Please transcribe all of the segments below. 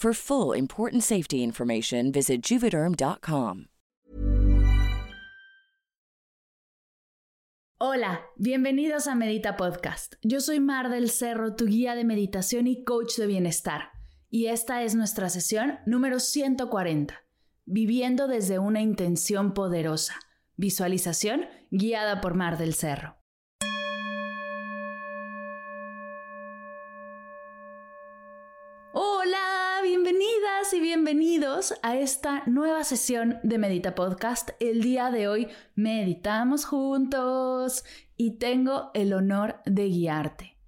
For full important safety information, visit juvederm.com. Hola, bienvenidos a Medita Podcast. Yo soy Mar del Cerro, tu guía de meditación y coach de bienestar. Y esta es nuestra sesión número 140, Viviendo desde una intención poderosa. Visualización guiada por Mar del Cerro. Hola, bienvenidas y bienvenidos a esta nueva sesión de Medita Podcast. El día de hoy meditamos juntos y tengo el honor de guiarte.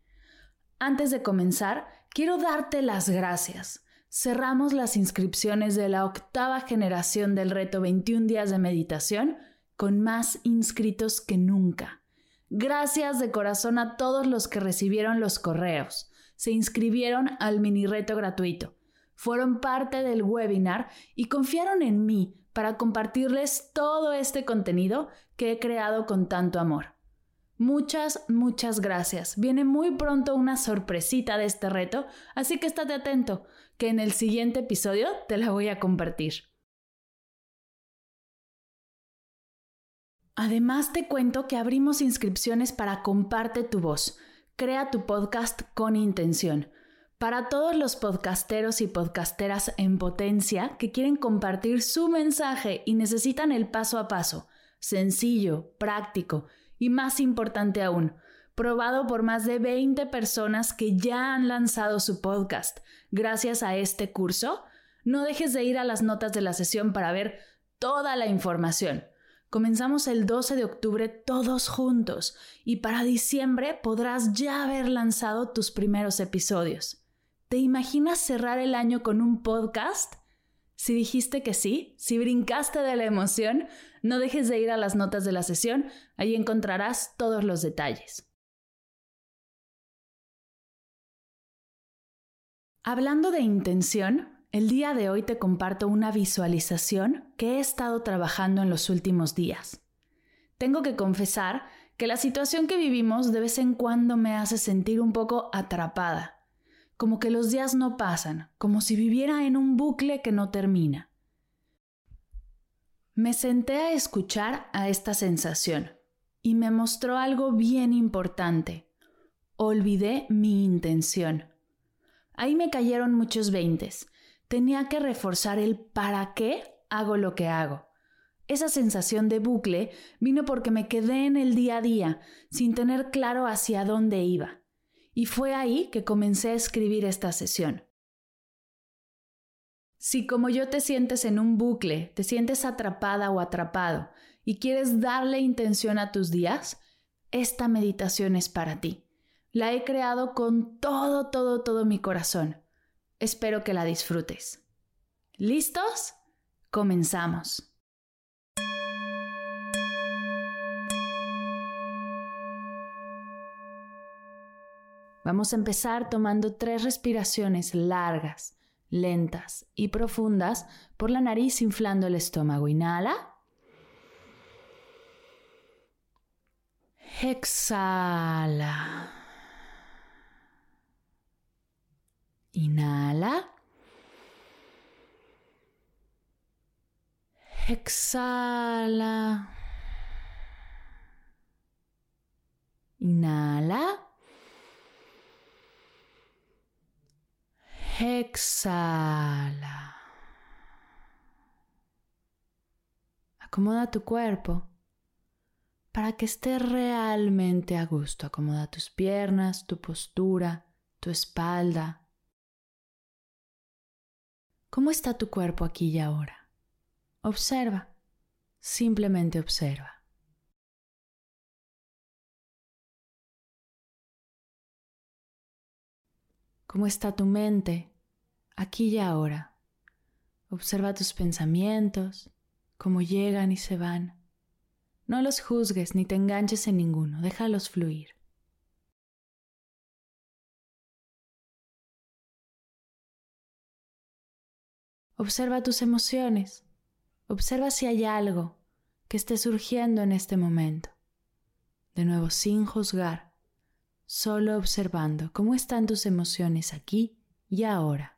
Antes de comenzar, quiero darte las gracias. Cerramos las inscripciones de la octava generación del reto 21 días de meditación con más inscritos que nunca. Gracias de corazón a todos los que recibieron los correos se inscribieron al mini reto gratuito, fueron parte del webinar y confiaron en mí para compartirles todo este contenido que he creado con tanto amor. Muchas, muchas gracias. Viene muy pronto una sorpresita de este reto, así que estate atento, que en el siguiente episodio te la voy a compartir. Además te cuento que abrimos inscripciones para Comparte tu voz Crea tu podcast con intención. Para todos los podcasteros y podcasteras en potencia que quieren compartir su mensaje y necesitan el paso a paso, sencillo, práctico y más importante aún, probado por más de 20 personas que ya han lanzado su podcast gracias a este curso, no dejes de ir a las notas de la sesión para ver toda la información. Comenzamos el 12 de octubre todos juntos y para diciembre podrás ya haber lanzado tus primeros episodios. ¿Te imaginas cerrar el año con un podcast? Si dijiste que sí, si brincaste de la emoción, no dejes de ir a las notas de la sesión, ahí encontrarás todos los detalles. Hablando de intención, el día de hoy te comparto una visualización que he estado trabajando en los últimos días. Tengo que confesar que la situación que vivimos de vez en cuando me hace sentir un poco atrapada, como que los días no pasan, como si viviera en un bucle que no termina. Me senté a escuchar a esta sensación y me mostró algo bien importante. Olvidé mi intención. Ahí me cayeron muchos veintes tenía que reforzar el para qué hago lo que hago. Esa sensación de bucle vino porque me quedé en el día a día, sin tener claro hacia dónde iba. Y fue ahí que comencé a escribir esta sesión. Si como yo te sientes en un bucle, te sientes atrapada o atrapado y quieres darle intención a tus días, esta meditación es para ti. La he creado con todo, todo, todo mi corazón. Espero que la disfrutes. ¿Listos? Comenzamos. Vamos a empezar tomando tres respiraciones largas, lentas y profundas por la nariz inflando el estómago. Inhala. Exhala. Inhala. Exhala. Inhala. Exhala. Acomoda tu cuerpo para que esté realmente a gusto. Acomoda tus piernas, tu postura, tu espalda. ¿Cómo está tu cuerpo aquí y ahora? Observa, simplemente observa. ¿Cómo está tu mente aquí y ahora? Observa tus pensamientos, cómo llegan y se van. No los juzgues ni te enganches en ninguno, déjalos fluir. Observa tus emociones. Observa si hay algo que esté surgiendo en este momento. De nuevo, sin juzgar solo observando cómo están tus emociones aquí y ahora.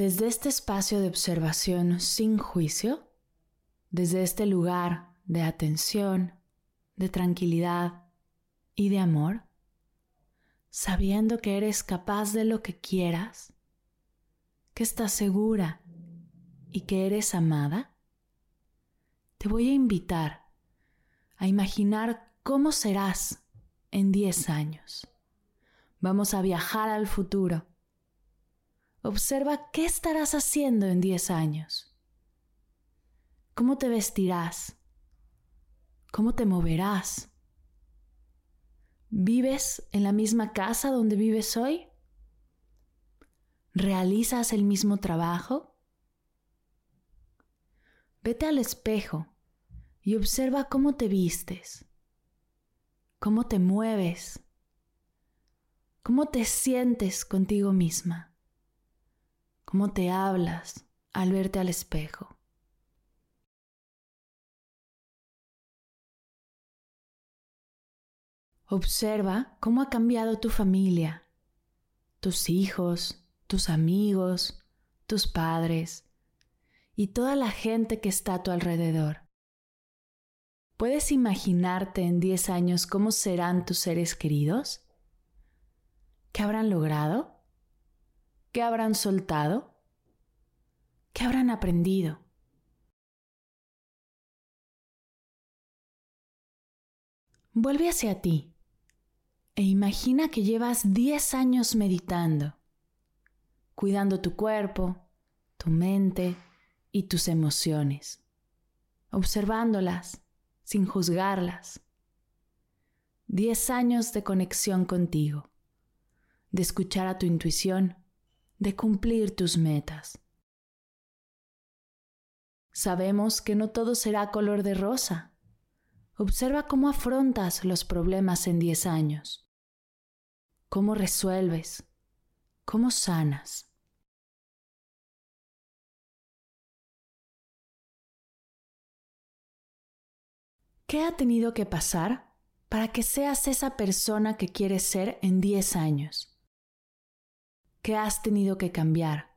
Desde este espacio de observación sin juicio, desde este lugar de atención, de tranquilidad y de amor, sabiendo que eres capaz de lo que quieras, que estás segura y que eres amada, te voy a invitar a imaginar cómo serás en 10 años. Vamos a viajar al futuro. Observa qué estarás haciendo en 10 años. ¿Cómo te vestirás? ¿Cómo te moverás? ¿Vives en la misma casa donde vives hoy? ¿Realizas el mismo trabajo? Vete al espejo y observa cómo te vistes, cómo te mueves, cómo te sientes contigo misma, cómo te hablas al verte al espejo. Observa cómo ha cambiado tu familia, tus hijos, tus amigos, tus padres, y toda la gente que está a tu alrededor. ¿Puedes imaginarte en 10 años cómo serán tus seres queridos? ¿Qué habrán logrado? ¿Qué habrán soltado? ¿Qué habrán aprendido? Vuelve hacia ti e imagina que llevas 10 años meditando, cuidando tu cuerpo, tu mente, y tus emociones, observándolas sin juzgarlas. Diez años de conexión contigo, de escuchar a tu intuición, de cumplir tus metas. Sabemos que no todo será color de rosa. Observa cómo afrontas los problemas en diez años, cómo resuelves, cómo sanas. ¿Qué ha tenido que pasar para que seas esa persona que quieres ser en 10 años? ¿Qué has tenido que cambiar?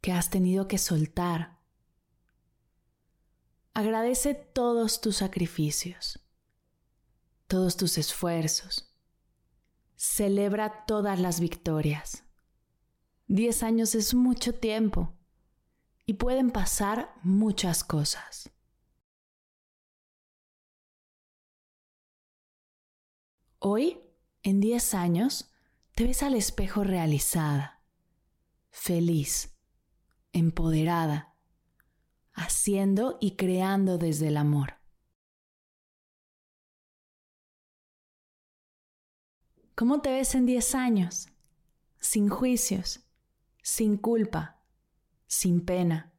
¿Qué has tenido que soltar? Agradece todos tus sacrificios, todos tus esfuerzos. Celebra todas las victorias. Diez años es mucho tiempo y pueden pasar muchas cosas. Hoy, en diez años, te ves al espejo realizada, feliz, empoderada, haciendo y creando desde el amor. ¿Cómo te ves en 10 años? Sin juicios, sin culpa, sin pena.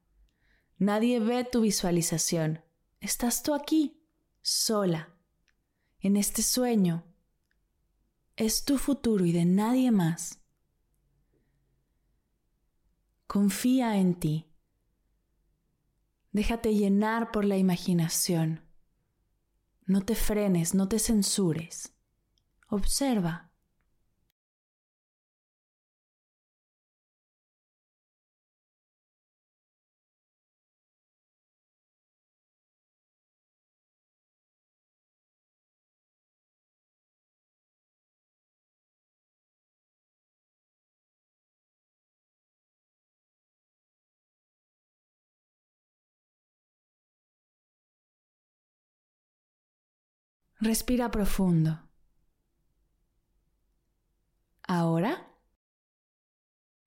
Nadie ve tu visualización. Estás tú aquí, sola, en este sueño. Es tu futuro y de nadie más. Confía en ti. Déjate llenar por la imaginación. No te frenes, no te censures. Observa. Respira profundo. Ahora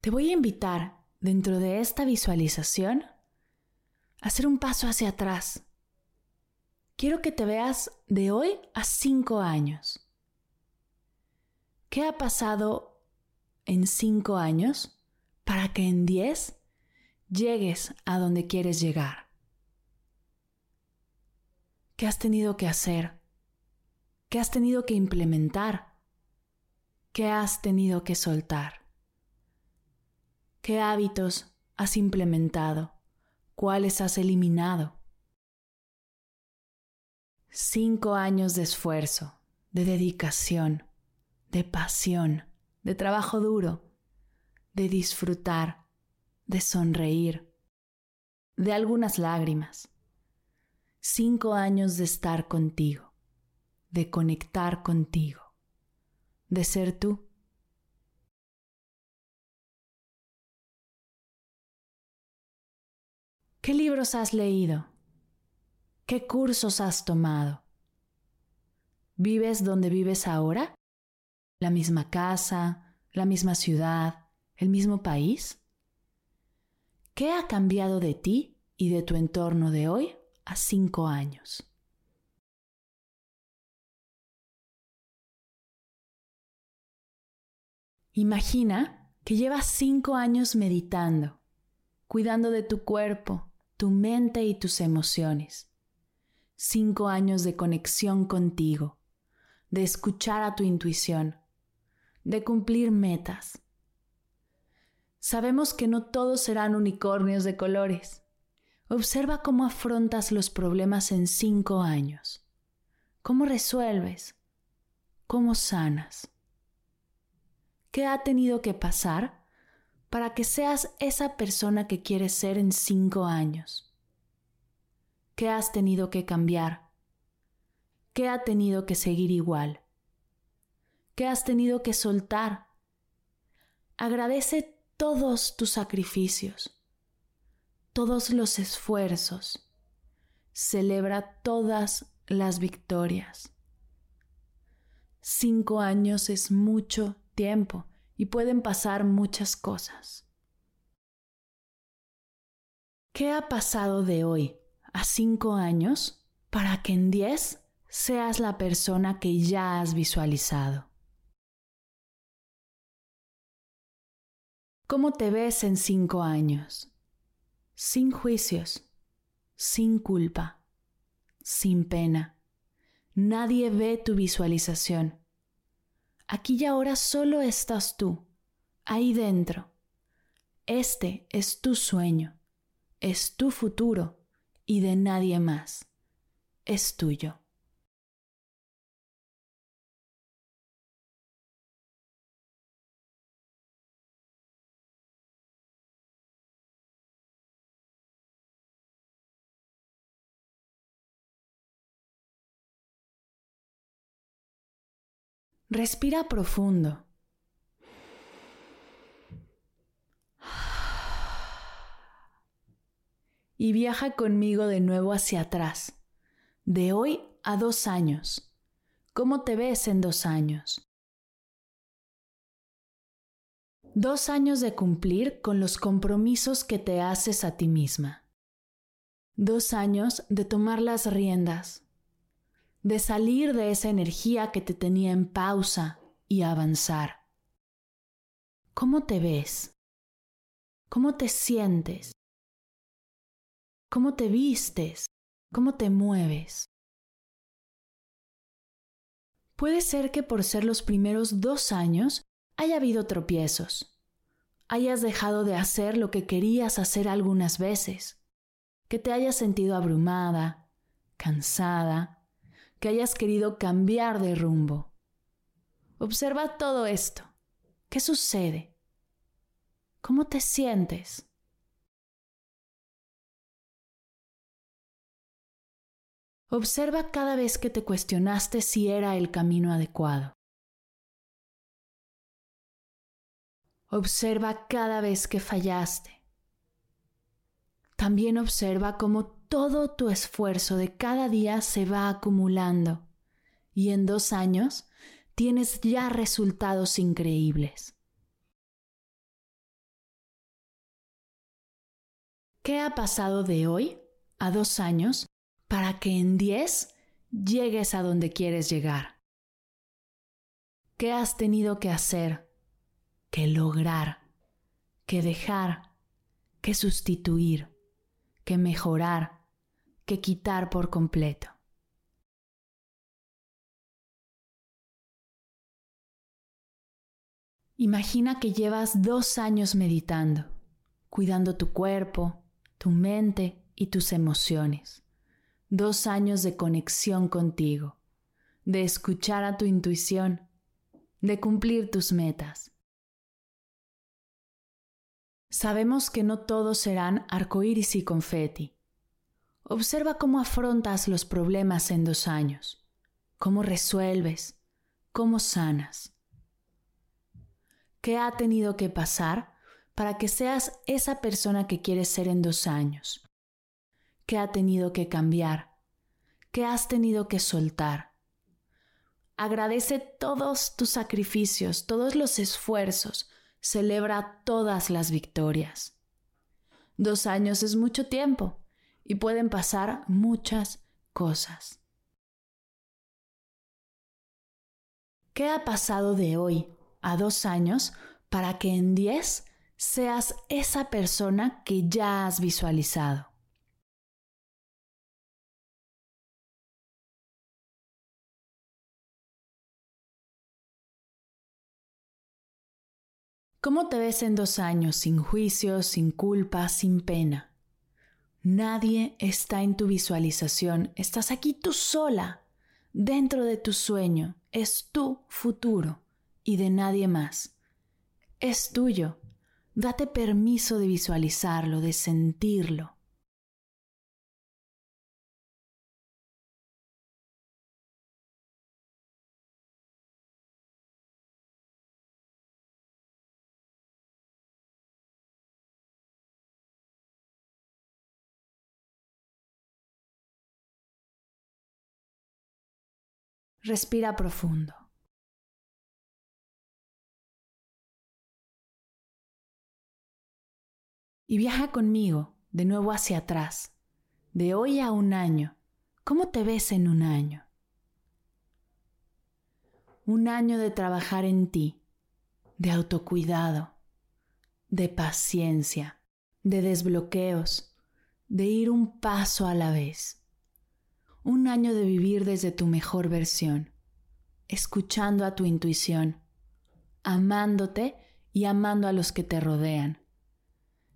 te voy a invitar dentro de esta visualización a hacer un paso hacia atrás. Quiero que te veas de hoy a cinco años. ¿Qué ha pasado en cinco años para que en diez llegues a donde quieres llegar? ¿Qué has tenido que hacer? ¿Qué has tenido que implementar? ¿Qué has tenido que soltar? ¿Qué hábitos has implementado? ¿Cuáles has eliminado? Cinco años de esfuerzo, de dedicación, de pasión, de trabajo duro, de disfrutar, de sonreír, de algunas lágrimas. Cinco años de estar contigo de conectar contigo, de ser tú. ¿Qué libros has leído? ¿Qué cursos has tomado? ¿Vives donde vives ahora? ¿La misma casa? ¿La misma ciudad? ¿El mismo país? ¿Qué ha cambiado de ti y de tu entorno de hoy a cinco años? Imagina que llevas cinco años meditando, cuidando de tu cuerpo, tu mente y tus emociones. Cinco años de conexión contigo, de escuchar a tu intuición, de cumplir metas. Sabemos que no todos serán unicornios de colores. Observa cómo afrontas los problemas en cinco años. ¿Cómo resuelves? ¿Cómo sanas? ¿Qué ha tenido que pasar para que seas esa persona que quieres ser en cinco años? ¿Qué has tenido que cambiar? ¿Qué ha tenido que seguir igual? ¿Qué has tenido que soltar? Agradece todos tus sacrificios, todos los esfuerzos. Celebra todas las victorias. Cinco años es mucho tiempo y pueden pasar muchas cosas. ¿Qué ha pasado de hoy a cinco años para que en diez seas la persona que ya has visualizado? ¿Cómo te ves en cinco años? Sin juicios, sin culpa, sin pena. Nadie ve tu visualización Aquí y ahora solo estás tú, ahí dentro. Este es tu sueño, es tu futuro y de nadie más. Es tuyo. Respira profundo. Y viaja conmigo de nuevo hacia atrás, de hoy a dos años. ¿Cómo te ves en dos años? Dos años de cumplir con los compromisos que te haces a ti misma. Dos años de tomar las riendas, de salir de esa energía que te tenía en pausa y avanzar. ¿Cómo te ves? ¿Cómo te sientes? ¿Cómo te vistes? ¿Cómo te mueves? Puede ser que por ser los primeros dos años haya habido tropiezos, hayas dejado de hacer lo que querías hacer algunas veces, que te hayas sentido abrumada, cansada, que hayas querido cambiar de rumbo. Observa todo esto. ¿Qué sucede? ¿Cómo te sientes? Observa cada vez que te cuestionaste si era el camino adecuado. Observa cada vez que fallaste. También observa cómo todo tu esfuerzo de cada día se va acumulando y en dos años tienes ya resultados increíbles. ¿Qué ha pasado de hoy a dos años para que en diez llegues a donde quieres llegar? ¿Qué has tenido que hacer, que lograr, que dejar, que sustituir, que mejorar? Que quitar por completo. Imagina que llevas dos años meditando, cuidando tu cuerpo, tu mente y tus emociones. Dos años de conexión contigo, de escuchar a tu intuición, de cumplir tus metas. Sabemos que no todos serán arcoíris y confeti, Observa cómo afrontas los problemas en dos años, cómo resuelves, cómo sanas. ¿Qué ha tenido que pasar para que seas esa persona que quieres ser en dos años? ¿Qué ha tenido que cambiar? ¿Qué has tenido que soltar? Agradece todos tus sacrificios, todos los esfuerzos, celebra todas las victorias. Dos años es mucho tiempo y pueden pasar muchas cosas. ¿Qué ha pasado de hoy a dos años para que en diez seas esa persona que ya has visualizado? ¿Cómo te ves en dos años sin juicios, sin culpa, sin pena? Nadie está en tu visualización, estás aquí tú sola, dentro de tu sueño, es tu futuro y de nadie más. Es tuyo, date permiso de visualizarlo, de sentirlo. Respira profundo. Y viaja conmigo de nuevo hacia atrás, de hoy a un año. ¿Cómo te ves en un año? Un año de trabajar en ti, de autocuidado, de paciencia, de desbloqueos, de ir un paso a la vez un año de vivir desde tu mejor versión, escuchando a tu intuición, amándote y amando a los que te rodean,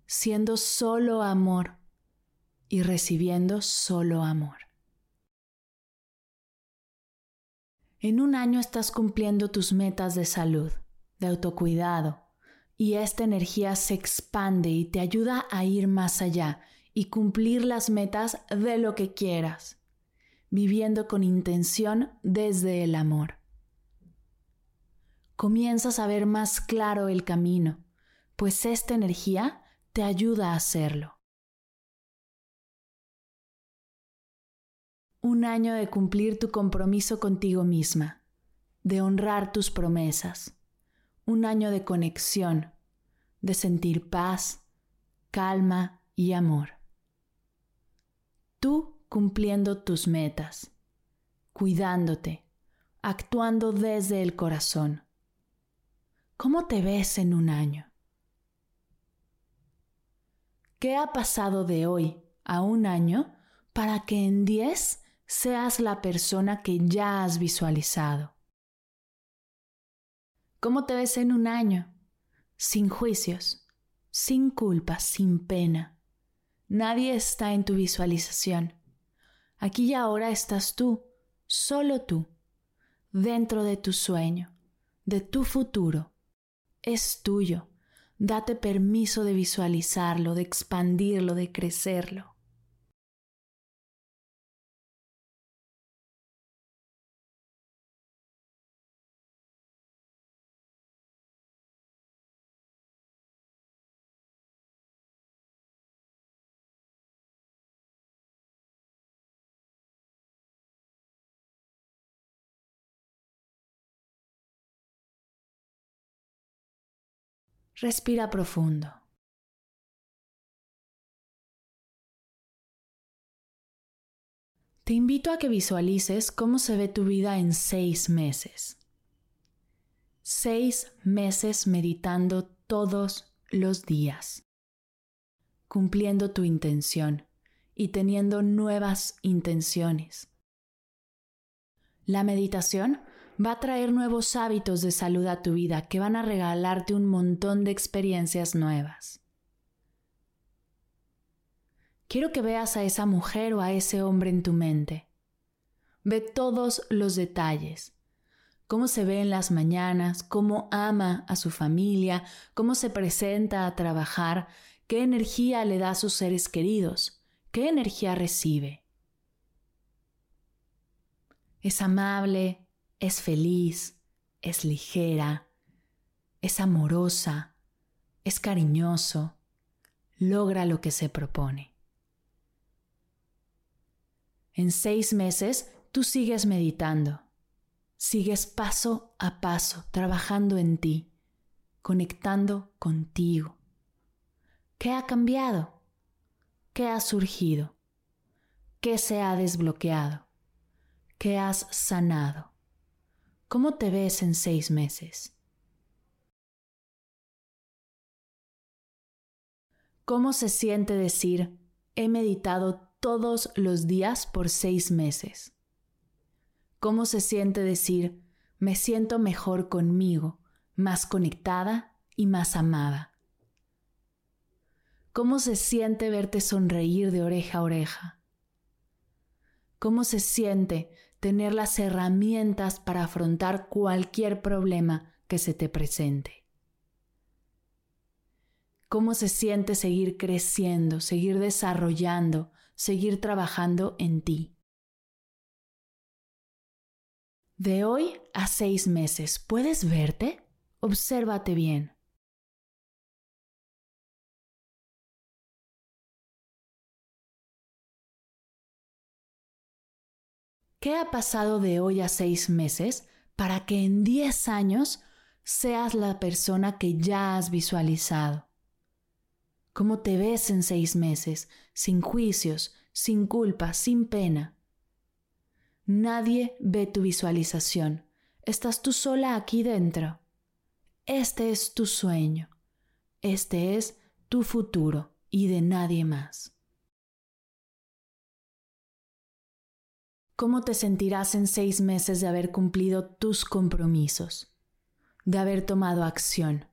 siendo solo amor y recibiendo solo amor. En un año estás cumpliendo tus metas de salud, de autocuidado, y esta energía se expande y te ayuda a ir más allá y cumplir las metas de lo que quieras viviendo con intención desde el amor. comienzas a ver más claro el camino, pues esta energía te ayuda a hacerlo. Un año de cumplir tu compromiso contigo misma, de honrar tus promesas. Un año de conexión, de sentir paz, calma y amor. Tú cumpliendo tus metas, cuidándote, actuando desde el corazón. ¿Cómo te ves en un año? ¿Qué ha pasado de hoy a un año para que en diez seas la persona que ya has visualizado? ¿Cómo te ves en un año? Sin juicios, sin culpa, sin pena. Nadie está en tu visualización. Aquí y ahora estás tú, solo tú, dentro de tu sueño, de tu futuro. Es tuyo. Date permiso de visualizarlo, de expandirlo, de crecerlo. Respira profundo. Te invito a que visualices cómo se ve tu vida en seis meses. Seis meses meditando todos los días, cumpliendo tu intención y teniendo nuevas intenciones. La meditación va a traer nuevos hábitos de salud a tu vida que van a regalarte un montón de experiencias nuevas. Quiero que veas a esa mujer o a ese hombre en tu mente. Ve todos los detalles. Cómo se ve en las mañanas, cómo ama a su familia, cómo se presenta a trabajar, qué energía le da a sus seres queridos, qué energía recibe. Es amable, es feliz, es ligera, es amorosa, es cariñoso, logra lo que se propone. En seis meses tú sigues meditando, sigues paso a paso trabajando en ti, conectando contigo. ¿Qué ha cambiado? ¿Qué ha surgido? ¿Qué se ha desbloqueado? ¿Qué has sanado? ¿Cómo te ves en seis meses? ¿Cómo se siente decir, he meditado todos los días por seis meses? ¿Cómo se siente decir, me siento mejor conmigo, más conectada y más amada? ¿Cómo se siente verte sonreír de oreja a oreja? ¿Cómo se siente tener las herramientas para afrontar cualquier problema que se te presente. ¿Cómo se siente seguir creciendo, seguir desarrollando, seguir trabajando en ti? De hoy a seis meses, ¿puedes verte? Obsérvate bien. ¿Qué ha pasado de hoy a seis meses para que en diez años seas la persona que ya has visualizado? ¿Cómo te ves en seis meses, sin juicios, sin culpa, sin pena? Nadie ve tu visualización. Estás tú sola aquí dentro. Este es tu sueño. Este es tu futuro y de nadie más. ¿Cómo te sentirás en seis meses de haber cumplido tus compromisos? De haber tomado acción,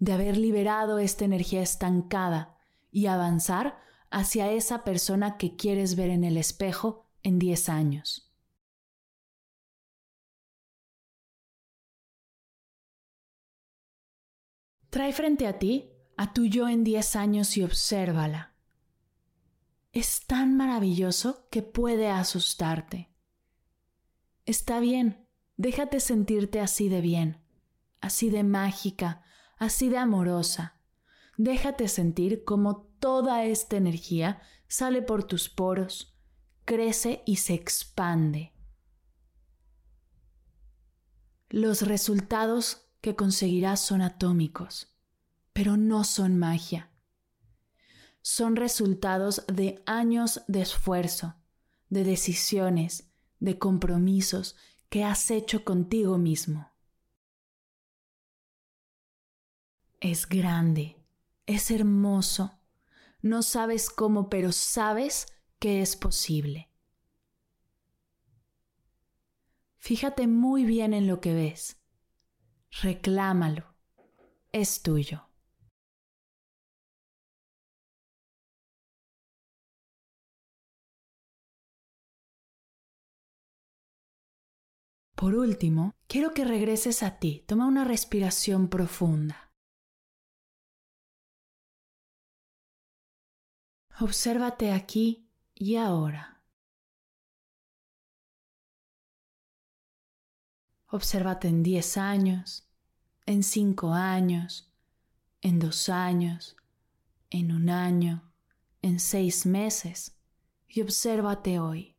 de haber liberado esta energía estancada y avanzar hacia esa persona que quieres ver en el espejo en diez años. Trae frente a ti a tu yo en diez años y obsérvala es tan maravilloso que puede asustarte. Está bien, déjate sentirte así de bien, así de mágica, así de amorosa. Déjate sentir como toda esta energía sale por tus poros, crece y se expande. Los resultados que conseguirás son atómicos, pero no son magia. Son resultados de años de esfuerzo, de decisiones, de compromisos que has hecho contigo mismo. Es grande, es hermoso. No sabes cómo, pero sabes que es posible. Fíjate muy bien en lo que ves. Reclámalo. Es tuyo. Por último, quiero que regreses a ti. Toma una respiración profunda. Obsérvate aquí y ahora. Obsérvate en 10 años, en 5 años, en 2 años, en un año, en 6 meses y obsérvate hoy.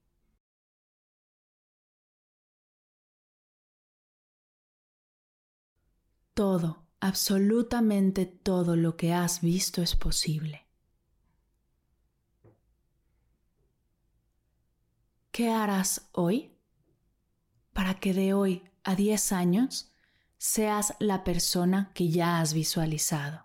Todo, absolutamente todo lo que has visto es posible. ¿Qué harás hoy para que de hoy a 10 años seas la persona que ya has visualizado?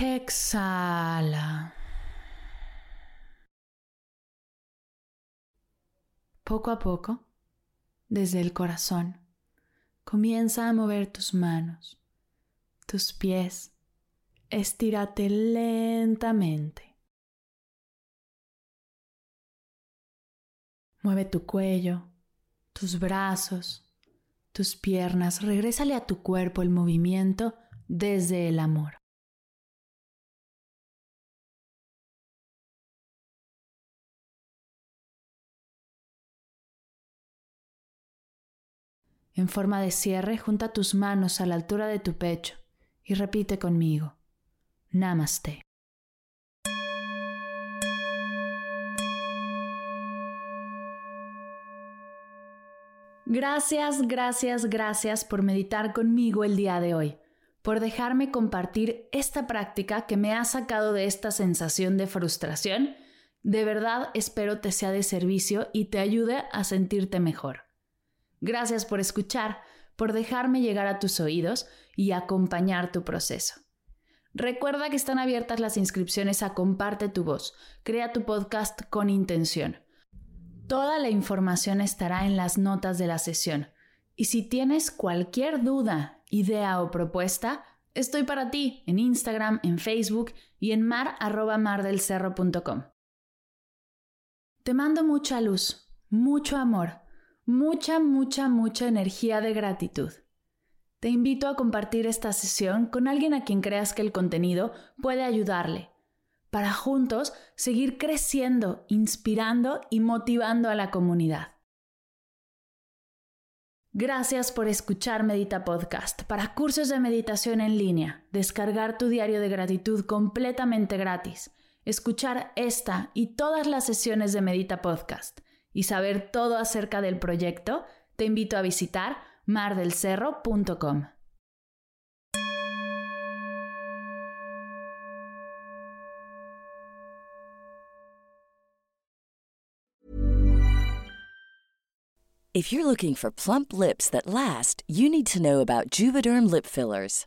Exhala. Poco a poco, desde el corazón, comienza a mover tus manos, tus pies. Estírate lentamente. Mueve tu cuello, tus brazos, tus piernas. Regrésale a tu cuerpo el movimiento desde el amor. En forma de cierre, junta tus manos a la altura de tu pecho y repite conmigo. Namaste. Gracias, gracias, gracias por meditar conmigo el día de hoy, por dejarme compartir esta práctica que me ha sacado de esta sensación de frustración. De verdad espero te sea de servicio y te ayude a sentirte mejor. Gracias por escuchar, por dejarme llegar a tus oídos y acompañar tu proceso. Recuerda que están abiertas las inscripciones a Comparte tu voz. Crea tu podcast con intención. Toda la información estará en las notas de la sesión. Y si tienes cualquier duda, idea o propuesta, estoy para ti en Instagram, en Facebook y en mar.mardelcerro.com. Te mando mucha luz, mucho amor mucha, mucha, mucha energía de gratitud. Te invito a compartir esta sesión con alguien a quien creas que el contenido puede ayudarle, para juntos seguir creciendo, inspirando y motivando a la comunidad. Gracias por escuchar Medita Podcast. Para cursos de meditación en línea, descargar tu diario de gratitud completamente gratis, escuchar esta y todas las sesiones de Medita Podcast y saber todo acerca del proyecto, te invito a visitar mardelcerro.com. If you're looking for plump lips that last, you need to know about Juvederm lip fillers.